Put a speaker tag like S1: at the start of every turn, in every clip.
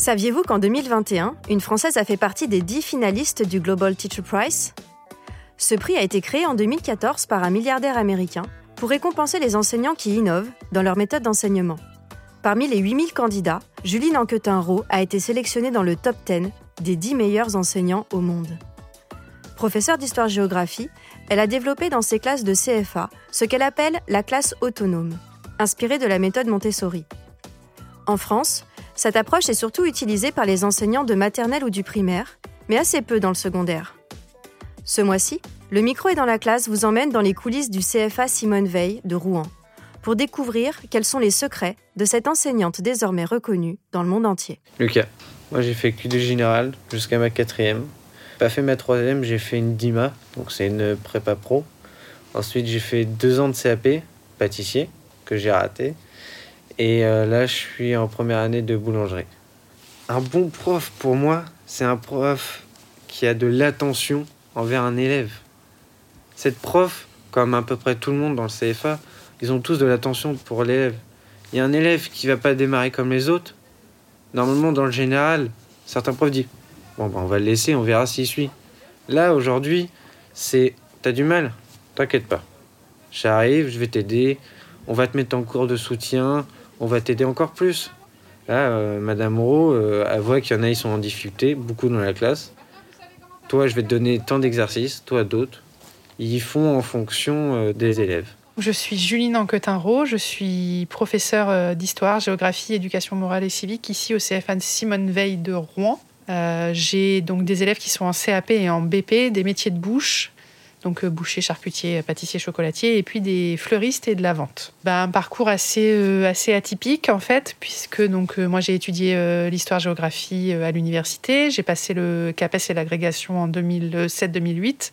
S1: Saviez-vous qu'en 2021, une Française a fait partie des 10 finalistes du Global Teacher Prize? Ce prix a été créé en 2014 par un milliardaire américain pour récompenser les enseignants qui innovent dans leur méthode d'enseignement. Parmi les 8000 candidats, Julie Nanquetin-Rowe a été sélectionnée dans le top 10 des 10 meilleurs enseignants au monde. Professeure d'histoire-géographie, elle a développé dans ses classes de CFA ce qu'elle appelle la classe autonome, inspirée de la méthode Montessori. En France, cette approche est surtout utilisée par les enseignants de maternelle ou du primaire, mais assez peu dans le secondaire. Ce mois-ci, le micro est dans la classe vous emmène dans les coulisses du CFA Simone Veil de Rouen pour découvrir quels sont les secrets de cette enseignante désormais reconnue dans le monde entier.
S2: Lucas, moi j'ai fait QD général jusqu'à ma quatrième. Pas fait ma troisième, j'ai fait une DIMA, donc c'est une prépa pro. Ensuite j'ai fait deux ans de CAP, pâtissier, que j'ai raté. Et euh, là, je suis en première année de boulangerie. Un bon prof, pour moi, c'est un prof qui a de l'attention envers un élève. Cette prof, comme à peu près tout le monde dans le CFA, ils ont tous de l'attention pour l'élève. Il y a un élève qui va pas démarrer comme les autres. Normalement, dans le général, certains profs disent Bon, ben, on va le laisser, on verra s'il suit. Là, aujourd'hui, c'est T'as du mal? T'inquiète pas. J'arrive, je vais t'aider. On va te mettre en cours de soutien on va t'aider encore plus. Là, euh, Madame Moreau, euh, voit qu'il y en a, ils sont en difficulté, beaucoup dans la classe. Toi, je vais te donner tant d'exercices, toi d'autres. Ils font en fonction euh, des élèves.
S3: Je suis Juline Anquetin-Rowe, je suis professeure d'histoire, géographie, éducation morale et civique ici au CFA Simone Veil de Rouen. J'ai donc des élèves qui sont en CAP et en BP, des métiers de bouche, donc euh, boucher, charcutier, pâtissier, chocolatier, et puis des fleuristes et de la vente. Ben, un parcours assez, euh, assez atypique en fait, puisque donc euh, moi j'ai étudié l'histoire-géographie à l'université, j'ai passé le CAPES et l'agrégation en 2007-2008,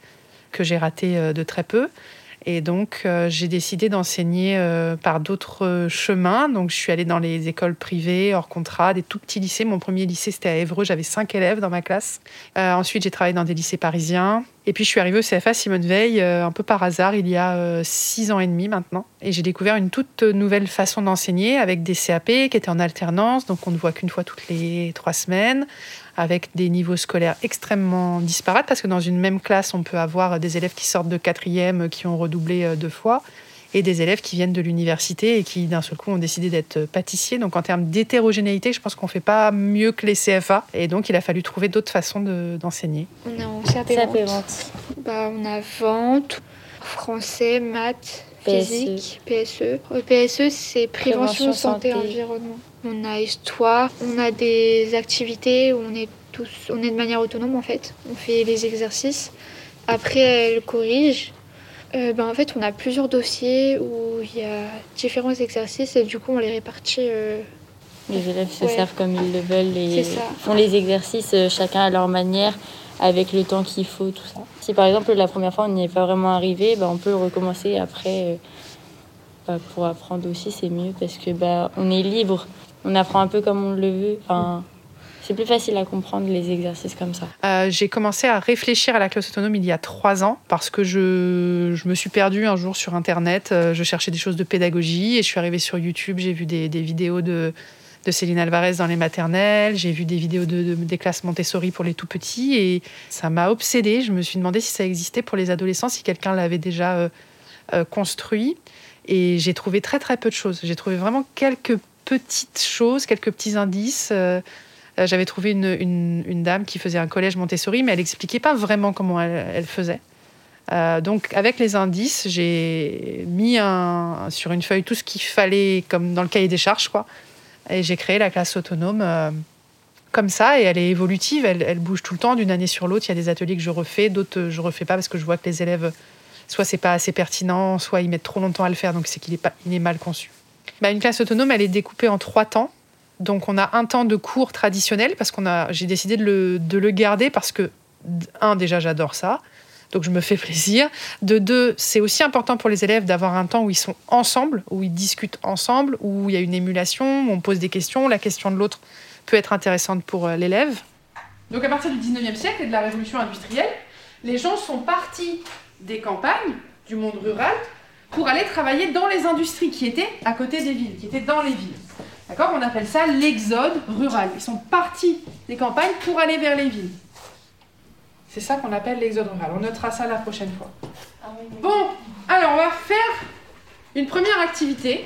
S3: que j'ai raté de très peu. Et donc, j'ai décidé d'enseigner par d'autres chemins. Donc, je suis allée dans les écoles privées, hors contrat, des tout petits lycées. Mon premier lycée, c'était à Évreux. J'avais cinq élèves dans ma classe. ensuite, j'ai travaillé dans des lycées parisiens. Et puis je suis arrivée au CFA Simone Veil euh, un peu par hasard il y a euh, six ans et demi maintenant. Et j'ai découvert une toute nouvelle façon d'enseigner avec des CAP qui étaient en alternance, donc on ne voit qu'une fois toutes les trois semaines, avec des niveaux scolaires extrêmement disparates parce que dans une même classe on peut avoir des élèves qui sortent de quatrième qui ont redoublé euh, deux fois et des élèves qui viennent de l'université et qui d'un seul coup ont décidé d'être pâtissiers. Donc en termes d'hétérogénéité, je pense qu'on fait pas mieux que les CFA. Et donc il a fallu trouver d'autres façons d'enseigner.
S4: on a en CAP, vente. Bah, on a vente, français, maths, physique, PSE. PSE, c'est prévention, santé, environnement. On a histoire, on a des activités où on est tous, on est de manière autonome en fait. On fait les exercices. Après, elle corrige euh, ben, En fait, on a plusieurs dossiers où il y a différents exercices et du coup, on les répartit. Euh,
S5: les élèves se servent comme ils le veulent et font les exercices euh, chacun à leur manière, avec le temps qu'il faut, tout ça. Si par exemple la première fois on n'y est pas vraiment arrivé, ben, on peut recommencer après. Bah, pour apprendre aussi, c'est mieux parce que bah, on est libre, on apprend un peu comme on le veut. Enfin, c'est plus facile à comprendre les exercices comme ça.
S3: Euh, j'ai commencé à réfléchir à la classe autonome il y a trois ans parce que je, je me suis perdue un jour sur Internet. Euh, je cherchais des choses de pédagogie et je suis arrivée sur YouTube. J'ai vu des, des vidéos de, de Céline Alvarez dans les maternelles. J'ai vu des vidéos de, des classes Montessori pour les tout petits et ça m'a obsédée. Je me suis demandé si ça existait pour les adolescents, si quelqu'un l'avait déjà euh, construit. Et j'ai trouvé très très peu de choses. J'ai trouvé vraiment quelques petites choses, quelques petits indices. Euh, j'avais trouvé une, dame qui faisait un collège Montessori, mais elle n'expliquait pas vraiment comment elle, faisait. Euh, donc, avec les indices, j'ai mis sur une feuille tout ce qu'il fallait, comme dans le cahier des charges, quoi. Et j'ai créé la classe autonome euh, comme ça, et elle est évolutive, elle, bouge tout le temps, d'une année sur l'autre. Il y a des ateliers que je refais, d'autres je refais pas parce que je vois que les élèves, soit c'est pas assez pertinent, soit ils mettent trop longtemps à le faire, donc c'est qu'il est mal conçu. Bah, une classe autonome, elle est découpée en trois temps.
S6: Donc on a un temps de cours traditionnel parce qu'on a, j'ai décidé de le, de le garder parce que un déjà j'adore ça, donc je me fais plaisir. De deux, c'est aussi important pour les élèves d'avoir un temps où ils sont ensemble, où ils discutent ensemble, où il y a une émulation, où on pose des questions, la question de l'autre peut être intéressante pour euh, l'élève. Donc à partir du 19e siècle et de la révolution industrielle, les gens sont partis des campagnes, du monde rural, pour aller travailler dans les industries qui étaient à côté des villes, qui étaient dans les villes. D'accord? On appelle ça l'exode rural. Ils sont partis des campagnes pour aller vers les villes. C'est ça qu'on appelle l'exode rural. On notera ça la prochaine fois. Bon, alors on va faire une première activité.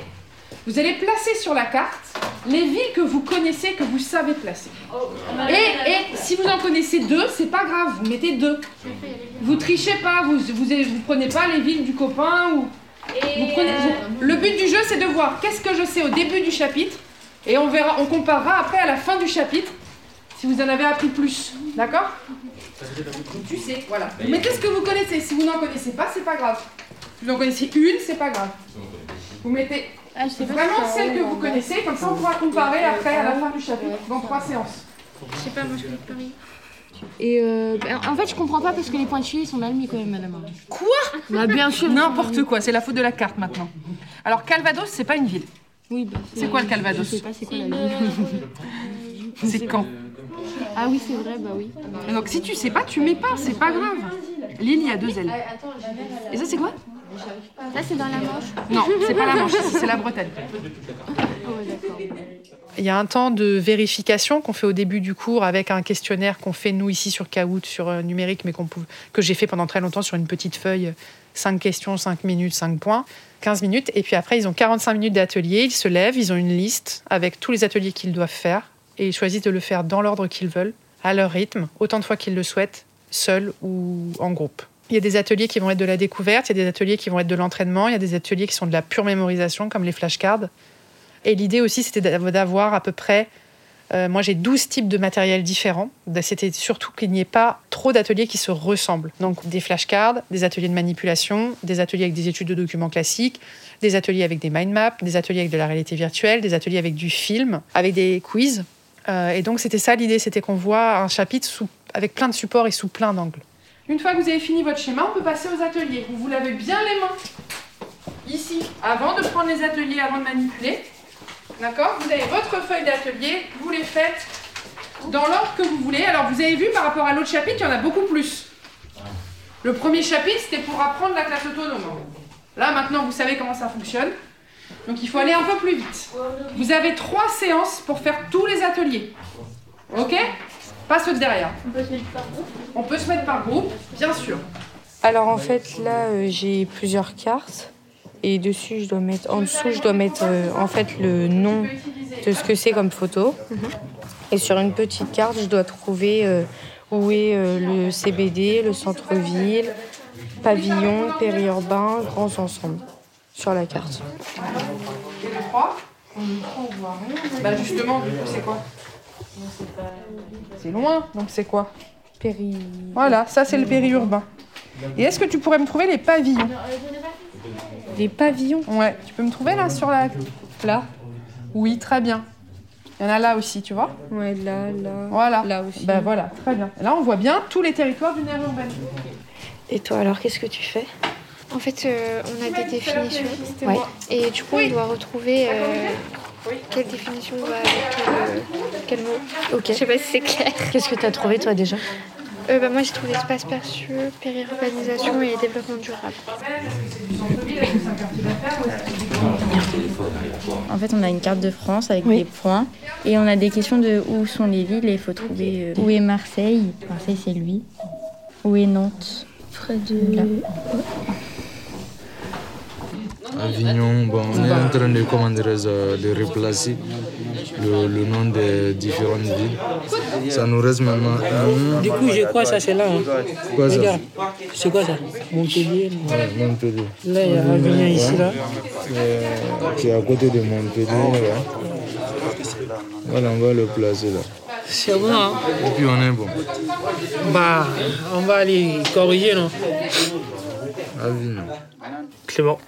S6: Vous allez placer sur la carte les villes que vous connaissez, que vous savez placer. Et, et si vous en connaissez deux, c'est pas grave, vous mettez deux. Vous trichez pas, vous, vous, vous prenez pas les villes du copain ou. Vous prenez, le but du jeu, c'est de voir qu'est-ce que je sais au début du chapitre et on verra, on comparera après à la fin du chapitre si vous en avez appris plus. D'accord? Tu sais, voilà. Vous mettez ce que vous connaissez? Si vous n'en connaissez pas, c'est pas grave. Si vous en connaissez une, c'est pas grave. Vous mettez vraiment celle que vous connaissez, comme ça on pourra comparer après à la fin du chapitre dans trois séances.
S4: Je sais pas, moi je. Et euh, en fait, je comprends pas parce que les pointillés sont mal mis quand même, madame.
S6: Quoi?
S4: Bah, bien sûr.
S6: N'importe quoi, c'est la faute de la carte maintenant. Alors, Calvados, c'est pas une ville.
S4: Oui, bah,
S6: C'est quoi le Calvados?
S4: Je sais pas, c'est quoi la ville
S6: C'est quand?
S4: Ah oui, c'est vrai, bah oui.
S6: Et Donc, si tu sais pas, tu mets pas, c'est pas grave. L'île, il y a deux ailes. Et ça, c'est quoi?
S4: Ça, c'est dans la Manche
S6: Non, c'est pas la Manche, c'est la Bretagne.
S4: Oh.
S6: Il y a un temps de vérification qu'on fait au début du cours avec un questionnaire qu'on fait nous ici sur Kahoot, sur euh, numérique, mais que j'ai fait pendant très longtemps sur une petite feuille. 5 questions, 5 minutes, 5 points, 15 minutes. Et puis après, ils ont 45 minutes d'atelier. Ils se lèvent, ils ont une liste avec tous les ateliers qu'ils doivent faire. Et ils choisissent de le faire dans l'ordre qu'ils veulent, à leur rythme, autant de fois qu'ils le souhaitent, seuls ou en groupe. Il y a des ateliers qui vont être de la découverte, il y a des ateliers qui vont être de l'entraînement, il y a des ateliers qui sont de la pure mémorisation, comme les flashcards. Et l'idée aussi, c'était d'av- d'avoir à peu près. euh, moi, j'ai 12 types de matériel différents. C'était surtout qu'il n'y ait pas trop d'ateliers qui se ressemblent. Donc, des flashcards, des ateliers de manipulation, des ateliers avec des études de documents classiques, des ateliers avec des mind maps, des ateliers avec de la réalité virtuelle, des ateliers avec du film, avec des quiz. Euh, et donc, c'était ça l'idée c'était qu'on voit un chapitre avec plein de supports et sous plein d'angles. Une fois que vous avez fini votre schéma, on peut passer aux ateliers. Vous vous lavez bien les mains ici, avant de prendre les ateliers, avant de manipuler. D'accord Vous avez votre feuille d'atelier, vous les faites dans l'ordre que vous voulez. Alors vous avez vu par rapport à l'autre chapitre, il y en a beaucoup plus. Le premier chapitre, c'était pour apprendre la classe autonome. Là maintenant, vous savez comment ça fonctionne. Donc il faut aller un peu plus vite. Vous avez trois séances pour faire tous les ateliers. Ok Pas ceux de derrière. On peut se mettre par groupe, bien sûr.
S7: Alors en fait là euh, j'ai plusieurs cartes et dessus je dois mettre en dessous je dois mettre euh, en fait le nom de ce que c'est comme photo et sur une petite carte je dois trouver euh, où est euh, le CBD, le centre-ville, pavillon, périurbain, grands ensembles sur la carte.
S6: Et le 3 On voit rien. Bah justement, du coup, c'est quoi? C'est loin, donc c'est quoi?
S7: Péri.
S6: Voilà, ça c'est le périurbain. Et est-ce que tu pourrais me trouver les pavillons?
S7: Les pavillons
S6: Ouais, tu peux me trouver là sur la. Là Oui, très bien. Il y en a là aussi, tu vois
S7: Ouais, là, là.
S6: Voilà.
S7: Là aussi.
S6: Bah voilà, très bien. Là, on voit bien tous les territoires d'une aire urbaine.
S7: Et toi alors qu'est-ce que tu fais?
S4: En fait, euh, on a des définitions.
S7: Ouais.
S4: Et du coup, on doit retrouver euh, quelle définition va avec quel, euh, quel mot?
S7: Ok.
S4: Je sais pas si c'est clair.
S7: Qu'est-ce que tu as trouvé toi déjà?
S4: Euh, bah, moi, j'ai trouvé espace perçu, périurbanisation et développement durable.
S5: En fait, on a une carte de France avec des points et on a des questions de où sont les villes et il faut trouver euh, où est Marseille? Marseille, c'est lui. Où est Nantes? Près de. Là.
S8: Avignon, bon, on est en train de, comment dirais-je, de replacer le, le nom des différentes villes. Ça nous reste maintenant un.
S9: Du coup, je crois que ça c'est là. hein.
S8: Quoi ça?
S9: Regarde, c'est quoi ça? Montpellier.
S8: Ouais, Montpellier.
S9: Là, il y a Avignon ici, là.
S8: Euh, C'est à côté de Montpellier. Là. Voilà, on va le placer là.
S9: C'est bon, hein
S8: Et puis on est bon.
S9: Bah, on va aller corriger, non?
S8: Avignon.
S10: Clément,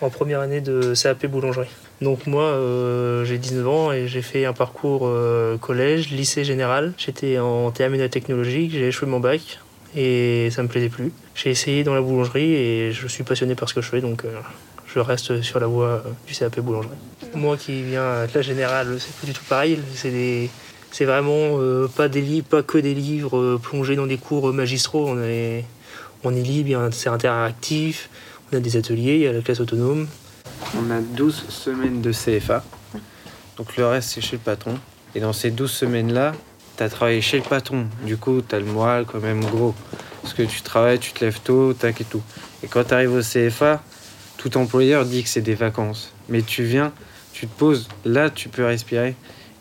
S10: en première année de CAP boulangerie. Donc moi, euh, j'ai 19 ans et j'ai fait un parcours euh, collège, lycée général. J'étais en terminale technologique, j'ai échoué mon bac et ça me plaisait plus. J'ai essayé dans la boulangerie et je suis passionné par ce que je fais, donc euh, je reste sur la voie du CAP boulangerie. Moi qui viens de la générale, c'est pas du tout pareil. C'est des... C'est vraiment pas des livres, pas que des livres plongés dans des cours magistraux. On est, on est libre, c'est interactif, on a des ateliers, il y a la classe autonome.
S2: On a 12 semaines de CFA. Donc le reste, c'est chez le patron. Et dans ces 12 semaines-là, tu as travaillé chez le patron. Du coup, tu as le moral quand même gros. Parce que tu travailles, tu te lèves tôt, tac et tout. Et quand tu arrives au CFA, tout employeur dit que c'est des vacances. Mais tu viens, tu te poses, là, tu peux respirer.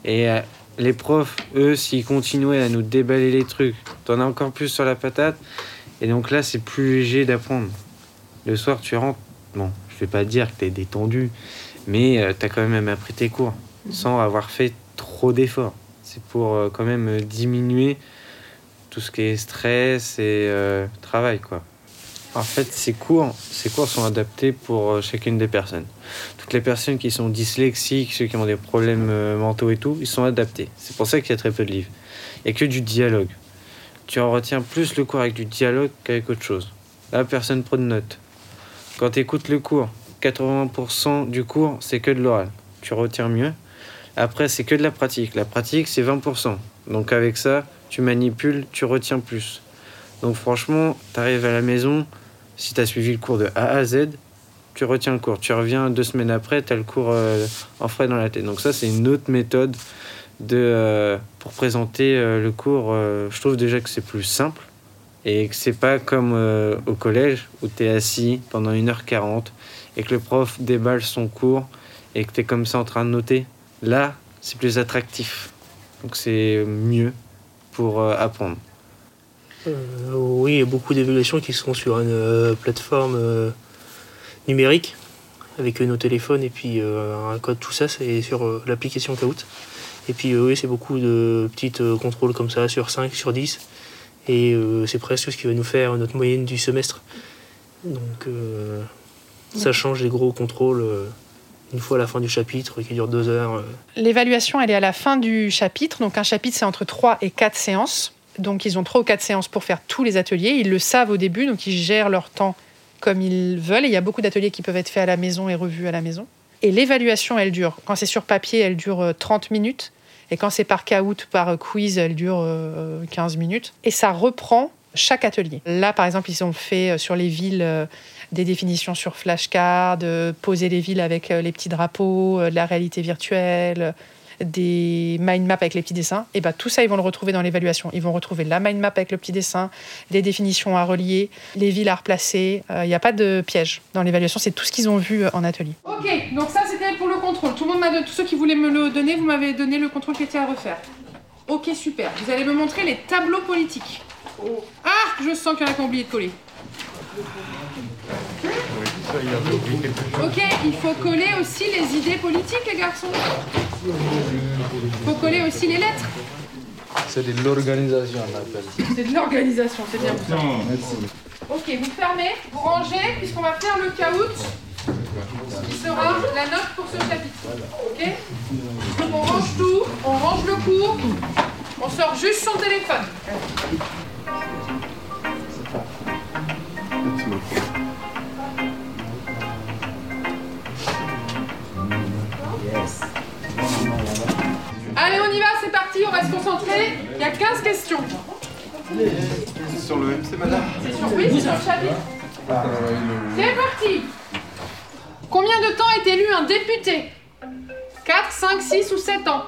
S2: Et euh, les profs, eux, s'ils continuaient à nous déballer les trucs, t'en as encore plus sur la patate. Et donc là, c'est plus léger d'apprendre. Le soir, tu rentres. Bon, je vais pas dire que tu es détendu, mais euh, tu as quand même appris tes cours sans avoir fait trop d'efforts. C'est pour euh, quand même euh, diminuer tout ce qui est stress et travail, quoi. En fait, ces cours, ces cours sont adaptés pour chacune des personnes. Toutes les personnes qui sont dyslexiques, ceux qui ont des problèmes mentaux et tout, ils sont adaptés. C'est pour ça qu'il y a très peu de livres. Il n'y a que du dialogue. Tu en retiens plus le cours avec du dialogue qu'avec autre chose. Là, personne prend de notes. Quand tu écoutes le cours, 80% du cours, c'est que de l'oral. Tu retiens mieux. Après, c'est que de la pratique. La pratique, c'est 20%. Donc avec ça, tu manipules, tu retiens plus. Donc franchement, tu arrives à la maison, si tu as suivi le cours de A à Z, tu retiens le cours. Tu reviens deux semaines après, tu as le cours euh, en frais dans la tête. Donc ça, c'est une autre méthode de, euh, pour présenter euh, le cours. je trouve déjà que c'est plus simple et que c'est pas comme euh, au collège où tu es assis pendant 1h40 et que le prof déballe son cours et que tu es comme ça en train de noter. Là, c'est plus attractif. Donc c'est mieux pour euh, apprendre.
S10: Euh, oui, il y a beaucoup d'évaluations qui sont sur une plateforme numérique avec nos téléphones et puis un code, tout ça, c'est sur l'application Kahoot. Et puis oui, c'est beaucoup de petits contrôles comme ça sur 5, sur 10 et euh, c'est presque ce qui va nous faire notre moyenne du semestre. Donc euh, ça change les gros contrôles euh, une fois à la fin du chapitre qui dure deux heures.
S3: L'évaluation, elle est à la fin du chapitre. Donc un chapitre, c'est entre trois et quatre séances. Donc ils ont trois ou quatre séances pour faire tous les ateliers. Ils le savent au début, donc ils gèrent leur temps comme ils veulent. Et il y a beaucoup d'ateliers qui peuvent être faits à la maison et revus à la maison. Et l'évaluation, elle dure, quand c'est sur papier, elle dure 30 minutes. Et quand c'est par caout, par quiz, elle dure 15 euh, minutes. Et ça reprend chaque atelier. Là, par exemple, ils ont fait euh, sur les villes euh, des définitions sur flashcard, poser les villes avec les petits drapeaux, de la réalité virtuelle, des mind maps avec les petits dessins, et ben tout ça, ils vont le retrouver dans l'évaluation. Ils vont retrouver la mind map avec le petit dessin, les définitions à relier, les villes à replacer. Il n'y a pas de piège dans l'évaluation, c'est tout ce qu'ils ont vu en atelier. Ok, donc ça c'était pour le contrôle. Tout le monde m'a tous ceux qui voulaient me le donner, vous m'avez donné le contrôle qui était à refaire. Ok, super. Vous allez me montrer les tableaux politiques. Ah, je sens qu'il y en a qui ont oublié de coller. Ok, il faut coller aussi les idées politiques, les garçons. Il faut coller aussi les lettres.
S8: C'est de l'organisation, on appelle.
S3: C'est de l'organisation, c'est bien. Merci. Ok, vous fermez, vous rangez, puisqu'on va faire le caout, qui sera la note pour ce chapitre. Ok On range tout, on range le cours, on sort juste son téléphone. Parti, on va se concentrer. Il y a 15 questions.
S6: C'est sur le MC, madame
S3: C'est sur, oui, c'est sur le chapitre. C'est parti Combien de temps est élu un député? 4, 5, 6 ou 7 ans?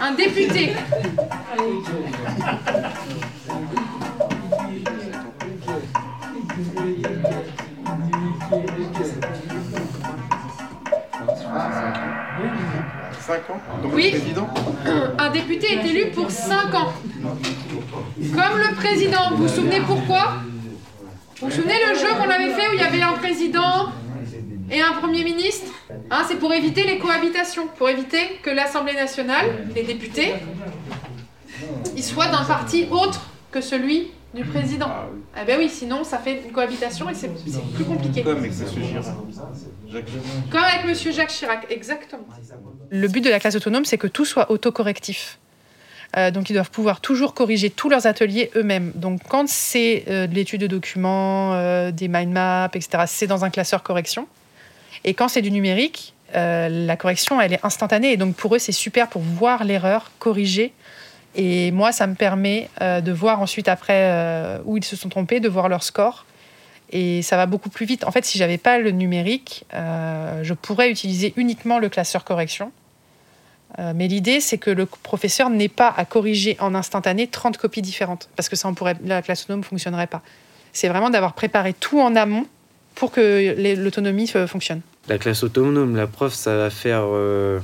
S3: Un député. Oui. Un député est élu pour 5 ans. Comme le président. Vous vous souvenez pourquoi? Vous vous souvenez le jeu qu'on avait fait où il y avait un président et un premier ministre? Hein, C'est pour éviter les cohabitations, pour éviter que l'Assemblée nationale, les députés, ils soient d'un parti autre que celui Du président. Ah, oui. Eh ben oui, sinon ça fait une cohabitation et c'est plus compliqué.
S6: Comme avec M. Chirac.
S3: Comme avec M. Jacques Chirac, exactement. Le but de la classe autonome, c'est que tout soit autocorrectif. Euh, donc ils doivent pouvoir toujours corriger tous leurs ateliers eux-mêmes. Donc quand c'est euh, de l'étude de documents, euh, des mind maps, etc., c'est dans un classeur correction. Et quand c'est du numérique, la correction, elle est instantanée. Et donc pour eux, c'est super pour voir l'erreur, corriger. Et moi, ça me permet de voir ensuite après où ils se sont trompés, de voir leur score. Et ça va beaucoup plus vite. En fait, si j'avais pas le numérique, je pourrais utiliser uniquement le classeur correction euh, mais l'idée, c'est que le professeur n'ait pas à corriger en instantané 30 copies différentes, parce que ça, on pourrait, la classe autonome ne fonctionnerait pas. C'est vraiment d'avoir préparé tout en amont pour que l'autonomie fonctionne.
S2: La classe autonome, la prof, ça va faire euh,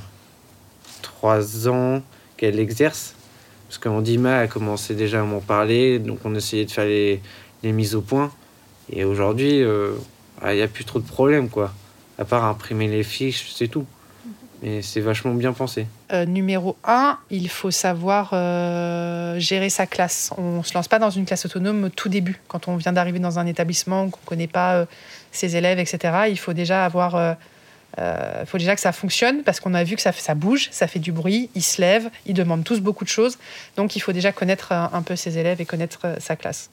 S2: trois ans qu'elle exerce, parce qu'en DIMA, elle commençait déjà à m'en parler, donc on essayait de faire les, mises au point. Et aujourd'hui, euh, ah, il n'y a plus trop de problèmes, quoi. À part imprimer les fiches, c'est tout. Et c'est vachement bien pensé.
S3: Euh, numéro 1, il faut savoir euh, gérer sa classe. On ne se lance pas dans une classe autonome au tout début, quand on vient d'arriver dans un établissement, qu'on ne connaît pas euh, ses élèves, etc. Il faut déjà avoir... il faut déjà que ça fonctionne parce qu'on a vu que ça, bouge, ça fait du bruit, ils se lèvent, ils demandent tous beaucoup de choses. Donc il faut déjà connaître un peu ses élèves et connaître sa classe.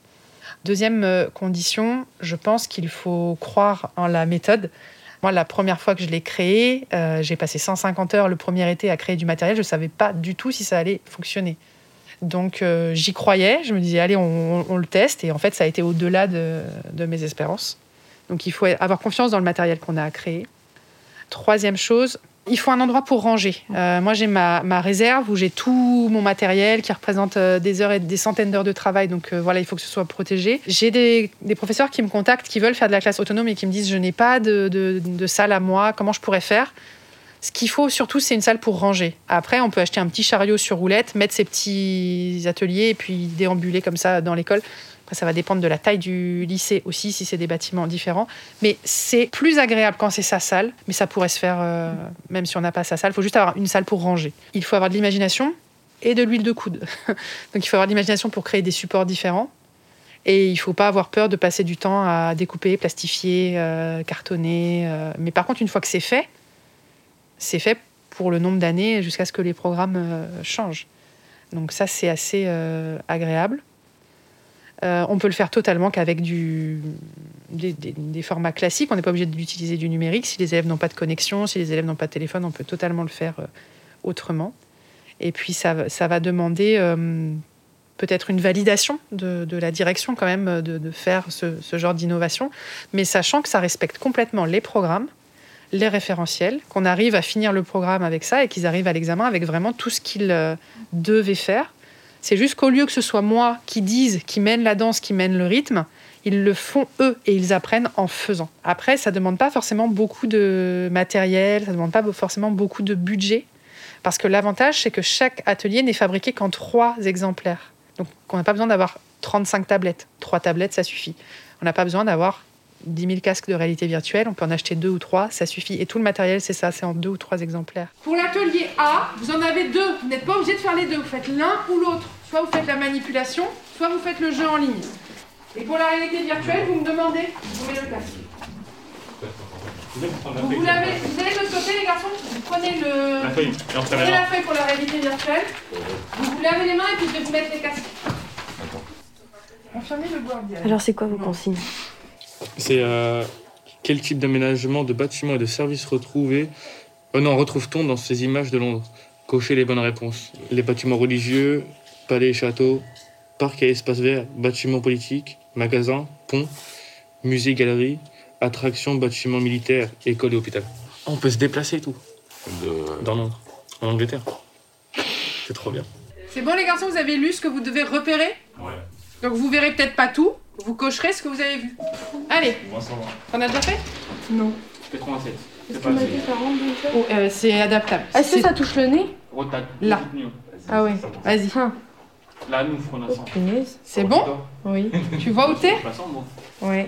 S3: Deuxième condition, je pense qu'il faut croire en la méthode. Moi, la première fois que je l'ai créé, euh, j'ai passé 150 heures le premier été à créer du matériel. Je ne savais pas du tout si ça allait fonctionner. Donc euh, j'y croyais, je me disais, allez, on, le teste. Et en fait, ça a été au-delà de, de, mes espérances. Donc il faut avoir confiance dans le matériel qu'on a à créer. Troisième chose, il faut un endroit pour ranger. Euh, moi, j'ai ma, réserve où j'ai tout mon matériel qui représente euh, des heures et des centaines d'heures de travail. Donc euh, voilà, il faut que ce soit protégé. J'ai des, professeurs qui me contactent, qui veulent faire de la classe autonome et qui me disent je n'ai pas de, salle à moi, comment je pourrais faire? Ce qu'il faut surtout, c'est une salle pour ranger. Après, on peut acheter un petit chariot sur roulette, mettre ses petits ateliers et puis déambuler comme ça dans l'école ça va dépendre de la taille du lycée aussi, si c'est des bâtiments différents. Mais c'est plus agréable quand c'est sa salle, mais ça pourrait se faire euh, même si on n'a pas sa salle. Il faut juste avoir une salle pour ranger. Il faut avoir de l'imagination et de l'huile de coude. Donc il faut avoir de l'imagination pour créer des supports différents. Et il ne faut pas avoir peur de passer du temps à découper, plastifier, euh, cartonner. Euh. Mais par contre, une fois que c'est fait, c'est fait pour le nombre d'années jusqu'à ce que les programmes changent. Donc ça, c'est assez agréable. Euh, on peut le faire totalement qu'avec des, formats classiques. On n'est pas obligé d'utiliser du numérique. Si les élèves n'ont pas de connexion, si les élèves n'ont pas de téléphone, on peut totalement le faire euh, autrement. Et puis ça, va demander euh, peut-être une validation de, la direction quand même de, faire ce genre d'innovation, mais sachant que ça respecte complètement les programmes, les référentiels, qu'on arrive à finir le programme avec ça et qu'ils arrivent à l'examen avec vraiment tout ce qu'ils devaient faire c'est juste qu'au lieu que ce soit moi qui dise, qui mène la danse, qui mène le rythme, ils le font eux et ils apprennent en faisant. Après, ça ne demande pas forcément beaucoup de matériel, ça ne demande pas forcément beaucoup de budget. Parce que l'avantage, c'est que chaque atelier n'est fabriqué qu'en trois exemplaires. Donc, on n'a pas besoin d'avoir 35 tablettes. Trois tablettes, ça suffit. On n'a pas besoin d'avoir 10 000 casques de réalité virtuelle, on peut en acheter deux ou trois, ça suffit. Et tout le matériel, c'est ça, c'est en deux ou trois exemplaires. Pour l'atelier A, vous en avez deux. Vous n'êtes pas obligé de faire les deux, vous faites l'un ou l'autre. Soit vous faites la manipulation, soit vous faites le jeu en ligne. Et pour la réalité virtuelle, vous me demandez, vous mettez le casque. Vous, l'avez, vous allez de côté, les garçons, vous prenez le,
S6: la feuille,
S3: prenez la feuille pour la réalité virtuelle. Vous vous lavez les mains et puis je vais vous mettre les casques.
S7: Alors, c'est quoi vos consignes?
S11: C'est euh, quel type d'aménagement, de bâtiments et de services retrouvés oh non, retrouve-t-on dans ces images de Londres? Cochez les bonnes réponses. Les bâtiments religieux, palais et châteaux, parcs et espaces verts, bâtiments politiques, magasins, ponts, musées, galeries, attractions, bâtiments militaires, écoles et hôpitaux. On peut se déplacer et tout. Dans Londres, en Angleterre. C'est trop bien.
S3: C'est bon les garçons, vous avez lu ce que vous devez repérer?
S6: Ouais.
S3: Donc vous verrez peut-être pas tout, vous cocherez ce que vous avez vu. Allez.
S6: Moi, ça va.
S3: T'en as déjà fait?
S7: Non.
S6: 87.
S7: Est-ce que dit ça rentre
S3: oh, euh, C'est adaptable.
S7: Est-ce que ça touche le nez?
S3: Là. Ah ouais, vas-y.
S6: Là, nous, on a ça.
S3: C'est bon
S7: Oui.
S3: tu vois où t'es
S7: Oui.
S6: Hein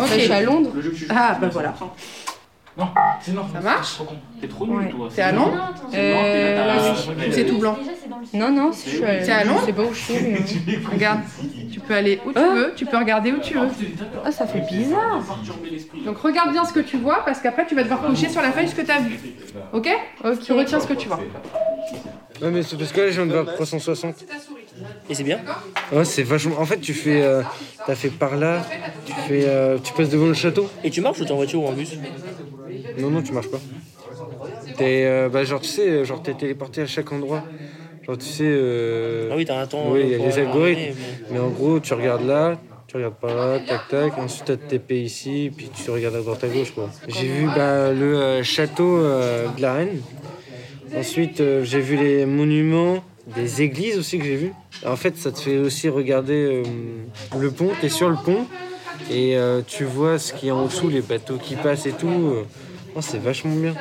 S7: ok, je suis à Londres.
S3: Ah, bah voilà.
S6: Non, c'est non.
S3: Ça marche
S6: T'es trop nul, toi.
S3: T'es à Londres
S6: Euh,
S3: c'est tout blanc
S7: Non, non, je suis à-
S3: Londres
S7: je sais pas où je suis. mais-
S3: Regarde, tu peux aller où tu veux, tu peux regarder où tu veux.
S7: Ah, ça fait bizarre.
S3: Donc regarde bien ce que tu vois parce qu'après tu vas devoir cocher sur la feuille ce que tu as vu. Ok? Tu retiens ce que tu vois.
S2: Ouais, mais c'est parce que là, je viens de voir 360.
S10: Et c'est bien
S2: Ouais, c'est vachement. En fait, tu fais. euh, T'as fait par là, tu fais. euh, Tu passes devant le château.
S10: Et tu marches ou t'es en voiture ou en bus
S2: Non, non, tu marches pas. T'es. euh, bah, genre, tu sais, genre, t'es téléporté à chaque endroit. Genre, tu sais. euh,
S10: Ah oui, t'as un temps,
S2: Oui,
S10: euh,
S2: il y a
S10: pour
S2: les algorithmes. Mais en gros, tu regardes là, tu regardes par là, tac, tac. Ensuite, t'as TP ici, puis tu regardes à droite à gauche, quoi. J'ai vu bah, le euh, château euh, de la reine. Ensuite, euh, j'ai vu les monuments, des églises aussi que j'ai vu. En fait, ça te fait aussi regarder euh, le pont. T'es sur le pont et euh, tu vois ce qu'il y a en dessous, les bateaux qui passent et tout. C'est vachement bien.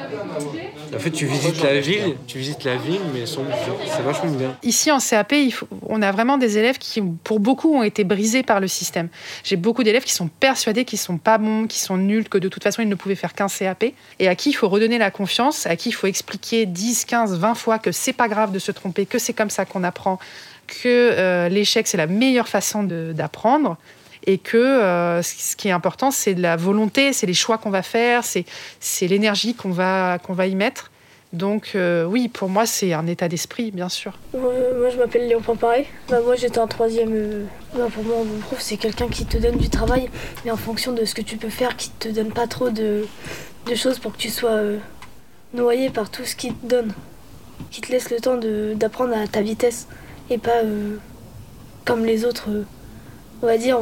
S2: En fait, tu visites la ville, tu visites la ville, mais sans c'est vachement bien.
S3: Ici en CAP, il faut- on a vraiment des élèves qui, pour beaucoup, ont été brisés par le système. J'ai beaucoup d'élèves qui sont persuadés qu'ils sont pas bons, qu'ils sont nuls, que de toute façon ils ne pouvaient faire qu'un CAP, et à qui il faut redonner la confiance, à qui il faut expliquer 10, 15, 20 fois que c'est pas grave de se tromper, que c'est comme ça qu'on apprend, que euh, l'échec c'est la meilleure façon d'apprendre. Et que euh, ce qui est important, c'est la volonté, c'est les choix qu'on va faire, c'est l'énergie qu'on va, qu'on va y mettre. Donc euh, oui, pour moi, c'est un état d'esprit, bien sûr.
S12: Moi, je m'appelle Léon Pamparé. Bah, moi, j'étais en troisième. euh, bah, pour moi, mon prof, c'est quelqu'un qui te donne du travail, mais en fonction de ce que tu peux faire, qui te donne pas trop de, de choses pour que tu sois noyé par tout ce qu'il te donne. Qui te laisse le temps d'apprendre à ta vitesse et pas comme les autres. on va dire,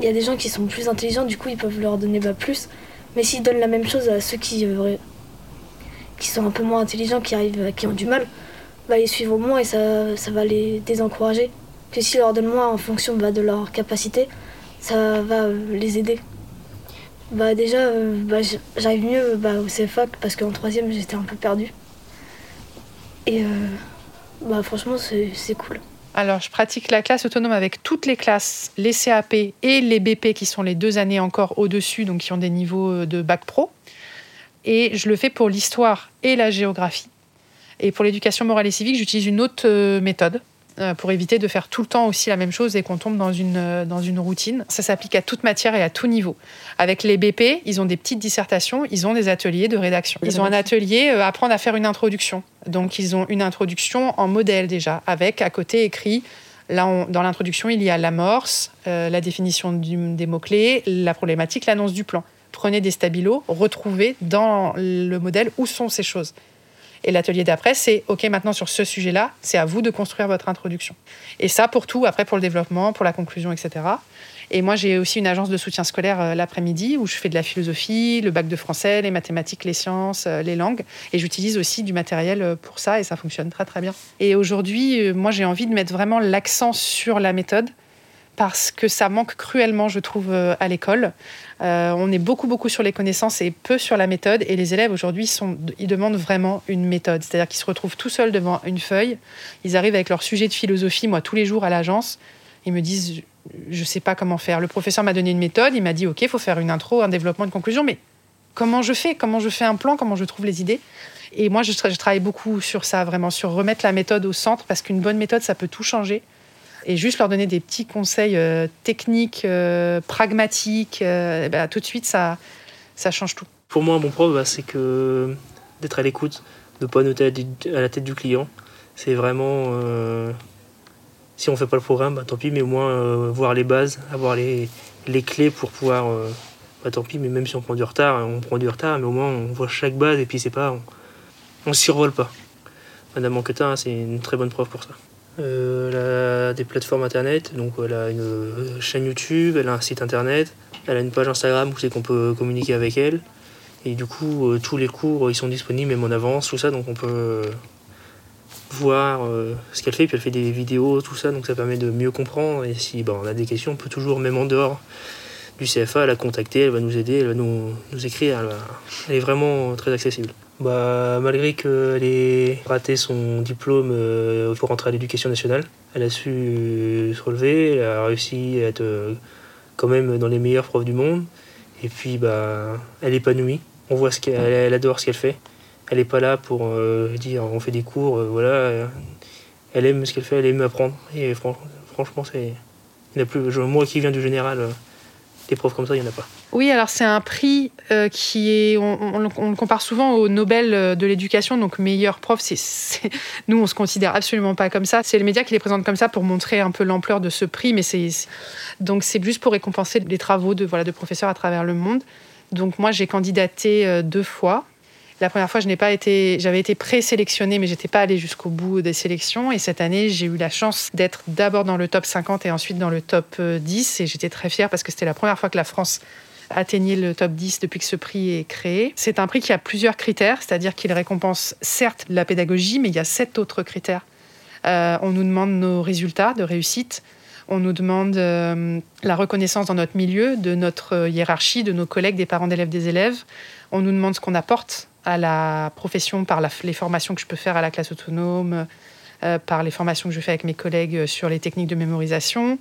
S12: il y a des gens qui sont plus intelligents, du coup, ils peuvent leur donner bah, plus. Mais s'ils donnent la même chose à ceux qui, euh, qui sont un peu moins intelligents, qui, arrivent, qui ont du mal, bah, ils suivent au moins et ça, va les désencourager. Que s'ils leur donnent moins en fonction bah, de leur capacité, ça va euh, les aider. Bah déjà, euh, bah, j'arrive mieux bah, au CFA parce qu'en troisième j'étais un peu perdue. Et bah, franchement c'est cool.
S3: Alors, je pratique la classe autonome avec toutes les classes, les CAP et les BP, qui sont les deux années encore au-dessus, donc qui ont des niveaux euh, de bac pro. Et je le fais pour l'histoire et la géographie. Et pour l'éducation morale et civique, j'utilise une autre euh, méthode pour éviter de faire tout le temps aussi la même chose et qu'on tombe dans une, euh, dans une routine. Ça s'applique à toute matière et à tout niveau. Avec les BP, ils ont des petites dissertations, ils ont des ateliers de rédaction. Ils ont un atelier euh, apprendre à faire une introduction. Donc ils ont une introduction en modèle déjà, avec à côté écrit Là, dans l'introduction, il y a l'amorce, euh, la définition des mots-clés, la problématique, l'annonce du plan. Prenez des stabilos, retrouvez dans le modèle où sont ces choses. Et l'atelier d'après, c'est OK, maintenant sur ce sujet-là, c'est à vous de construire votre introduction. Et ça pour tout, après pour le développement, pour la conclusion, etc. Et moi, j'ai aussi une agence de soutien scolaire euh, l'après-midi où je fais de la philosophie, le bac de français, les mathématiques, les sciences, euh, les langues. Et j'utilise aussi du matériel euh, pour ça et ça fonctionne très très bien. Et aujourd'hui, moi, j'ai envie de mettre vraiment l'accent sur la méthode parce que ça manque cruellement, je trouve, euh, à l'école. Euh, on est beaucoup, beaucoup sur les connaissances et peu sur la méthode. Et les élèves, aujourd'hui, ils demandent vraiment une méthode. C'est-à-dire qu'ils se retrouvent tout seuls devant une feuille. Ils arrivent avec leur sujet de philosophie, moi, tous les jours à l'agence. Ils me disent, je ne sais pas comment faire. Le professeur m'a donné une méthode. Il m'a dit, OK, il faut faire une intro, un développement, une conclusion. Mais comment je fais? Comment je fais un plan? Comment je trouve les idées? Et moi, je travaille beaucoup sur ça, vraiment, sur remettre la méthode au centre, parce qu'une bonne méthode, ça peut tout changer. Et juste leur donner des petits conseils euh, techniques, euh, pragmatiques, euh, eh ben, tout de suite, ça, ça change tout.
S10: Pour moi, un bon prof, bah, c'est que d'être à l'écoute, de ne pas noter à la- tête du client. C'est vraiment. si on fait pas le programme, bah, tant pis, mais au moins voir les bases, avoir les, les clés pour pouvoir. bah, tant pis, mais même si on prend du retard, on prend du retard, mais au moins on voit chaque base et puis c'est pas. On, on survole pas. Madame Anquetin, c'est une très bonne prof pour ça. Euh, elle a des plateformes internet, donc elle a une euh, chaîne YouTube, elle a un site internet, elle a une page Instagram où c'est qu'on peut communiquer avec elle. Et du coup, euh, tous les cours, ils sont disponibles même en avance, tout ça, donc on peut voir ce qu'elle fait. Puis elle fait des vidéos, tout ça, donc ça permet de mieux comprendre. Et si bah, on a des questions, on peut toujours, même en dehors du CFA, la contacter, elle va nous aider, elle va nous, nous écrire. Elle est vraiment très accessible. Bah, malgré qu'elle ait raté son diplôme euh, pour rentrer à l'éducation nationale, elle a su euh, se relever, elle a réussi à être euh, quand même dans les meilleurs profs du monde. Et puis, bah, elle est épanouie. On voit ce qu'elle elle adore ce qu'elle fait. Elle n'est pas là pour dire on fait des cours, voilà. Elle aime ce qu'elle fait, elle aime apprendre. Et franchement, c'est. moi qui viens du général, profs comme ça, il n'y en a pas.
S3: Oui, alors c'est un prix euh, qui est, on, le compare souvent au Nobel euh, de l'éducation, donc meilleur prof. C'est, nous, on se considère absolument pas comme ça. C'est le média qui les présente comme ça pour montrer un peu l'ampleur de ce prix, mais c'est donc c'est juste pour récompenser les travaux de voilà de professeurs à travers le monde. Donc moi, j'ai candidaté euh, deux fois. La première fois, je n'ai pas été, j'avais été présélectionnée, mais j'étais pas allée jusqu'au bout des sélections. Et cette année, j'ai eu la chance d'être d'abord dans le top 50 et ensuite dans le top 10. Et j'étais très fière parce que c'était la première fois que la France atteignait le top 10 depuis que ce prix est créé. C'est un prix qui a plusieurs critères, c'est-à-dire qu'il récompense certes la pédagogie, mais il y a sept autres critères. Euh, on nous demande nos résultats de réussite, on nous demande euh, la reconnaissance dans notre milieu, de notre hiérarchie, de nos collègues, des parents d'élèves, des élèves. On nous demande ce qu'on apporte à la profession par les formations que je peux faire à la classe autonome, euh, par les formations que je fais avec mes collègues sur les techniques de mémorisation.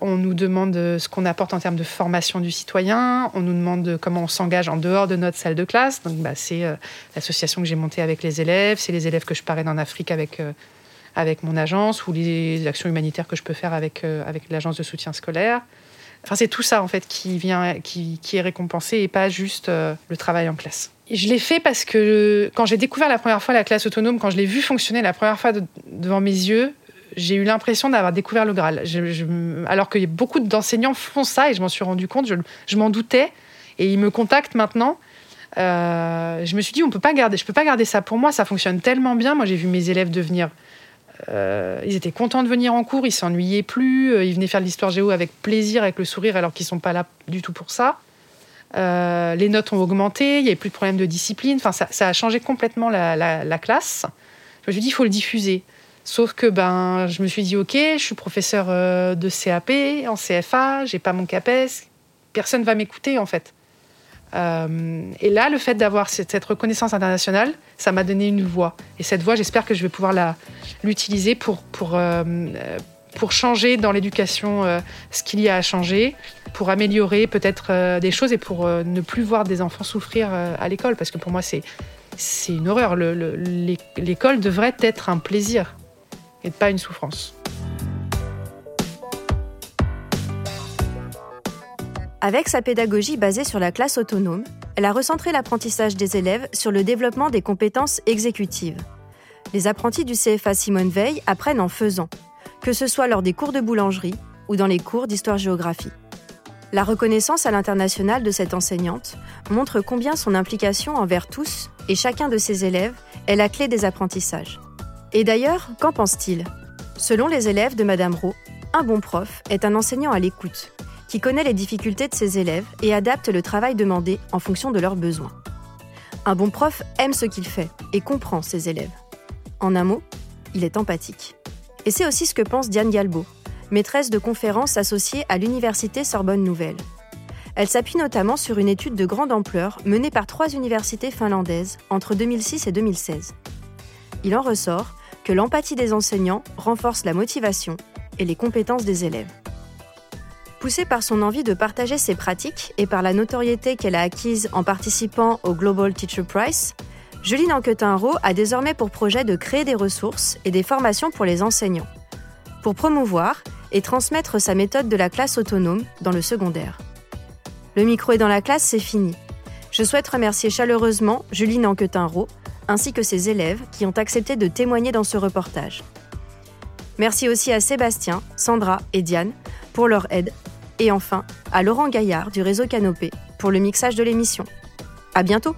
S3: On nous demande ce qu'on apporte en termes de formation du citoyen. On nous demande comment on s'engage en dehors de notre salle de classe. Donc, bah, c'est euh, l'association que j'ai montée avec les élèves. C'est les élèves que je parraine en Afrique avec, euh, avec mon agence ou les actions humanitaires que je peux faire avec, euh, avec l'agence de soutien scolaire. Enfin, c'est tout ça en fait qui vient, qui, qui est récompensé et pas juste le travail en classe. Je l'ai fait parce que quand j'ai découvert la première fois la classe autonome, quand je l'ai vu fonctionner la première fois devant mes yeux, j'ai eu l'impression d'avoir découvert le Graal. alors que beaucoup d'enseignants font ça et je m'en suis rendu compte, je, m'en doutais et ils me contactent maintenant. Euh, je me suis dit, on peut pas garder, je peux pas garder ça pour moi, ça fonctionne tellement bien. Moi, j'ai vu mes élèves devenir. Euh, ils étaient contents de venir en cours, ils s'ennuyaient plus, euh, ils venaient faire de l'histoire géo avec plaisir, avec le sourire, alors qu'ils sont pas là du tout pour ça. Les notes ont augmenté, il n'y avait plus de problème de discipline. Enfin, ça, a changé complètement la, la, classe. Je me suis dit, il faut le diffuser. Sauf que ben, je me suis dit, ok, je suis professeur euh, de CAP, en CFA, j'ai pas mon CAPES, personne va m'écouter en fait. Euh, et là, le fait d'avoir cette, reconnaissance internationale, ça m'a donné une voix. Et cette voix, j'espère que je vais pouvoir l'utiliser pour, pour, euh, pour changer dans l'éducation ce qu'il y a à changer, pour améliorer peut-être des choses et pour ne plus voir des enfants souffrir à l'école. Parce que pour moi, c'est une horreur. L'école devrait être un plaisir et pas une souffrance.
S1: Avec sa pédagogie basée sur la classe autonome, elle a recentré l'apprentissage des élèves sur le développement des compétences exécutives. Les apprentis du CFA Simone Veil apprennent en faisant, que ce soit lors des cours de boulangerie ou dans les cours d'histoire-géographie. La reconnaissance à l'international de cette enseignante montre combien son implication envers tous et chacun de ses élèves est la clé des apprentissages. Et d'ailleurs, qu'en pense-t-il? Selon les élèves de Madame Rowe, un bon prof est un enseignant à l'écoute, qui connaît les difficultés de ses élèves et adapte le travail demandé en fonction de leurs besoins. Un bon prof aime ce qu'il fait et comprend ses élèves. En un mot, il est empathique. Et c'est aussi ce que pense Diane Galbo, maîtresse de conférences associée à l'Université Sorbonne Nouvelle. Elle s'appuie notamment sur une étude de grande ampleur menée par trois universités finlandaises entre 2006 et 2016. Il en ressort que l'empathie des enseignants renforce la motivation et les compétences des élèves. Poussée par son envie de partager ses pratiques et par la notoriété qu'elle a acquise en participant au Global Teacher Prize, Julie Nanquetin-Rowe a désormais pour projet de créer des ressources et des formations pour les enseignants, pour promouvoir et transmettre sa méthode de la classe autonome dans le secondaire. Le micro est dans la classe, c'est fini. Je souhaite remercier chaleureusement Julie Nanquetin-Rowe ainsi que ses élèves qui ont accepté de témoigner dans ce reportage. Merci aussi à Sébastien, Sandra et Diane pour leur aide, et enfin à Laurent Gaillard du réseau Canopé pour le mixage de l'émission. À bientôt!